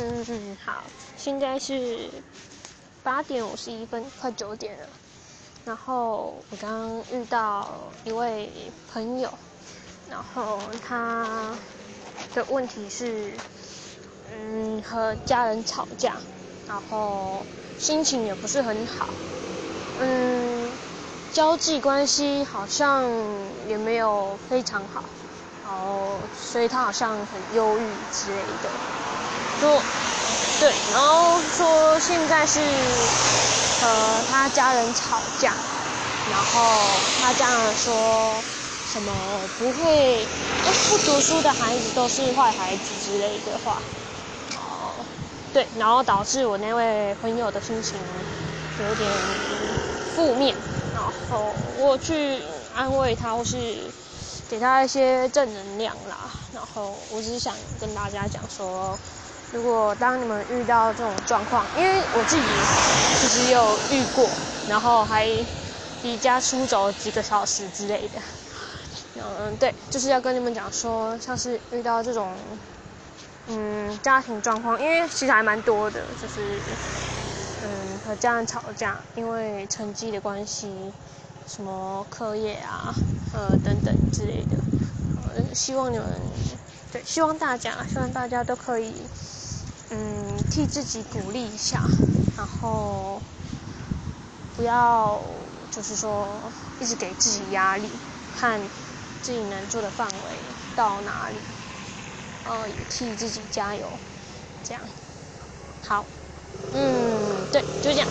嗯嗯，好，现在是八点五十一分，快九点了。然后我刚刚遇到一位朋友，然后他的问题是，嗯，和家人吵架，然后心情也不是很好，嗯，交际关系好像也没有非常好，然后所以他好像很忧郁之类的。说，对，然后说现在是和他家人吵架，然后他家人说什么不会，不读书的孩子都是坏孩子之类的话，哦，对，然后导致我那位朋友的心情有点负面，然后我去安慰他或是给他一些正能量啦，然后我只是想跟大家讲说。如果当你们遇到这种状况，因为我自己其实有遇过，然后还离家出走几个小时之类的，嗯，对，就是要跟你们讲说，像是遇到这种嗯家庭状况，因为其实还蛮多的，就是嗯和家人吵架，因为成绩的关系，什么课业啊，呃等等之类的，呃，希望你们对，希望大家，希望大家都可以。嗯，替自己鼓励一下，然后不要就是说一直给自己压力，看自己能做的范围到哪里，呃，也替自己加油，这样，好，嗯，对，就这样。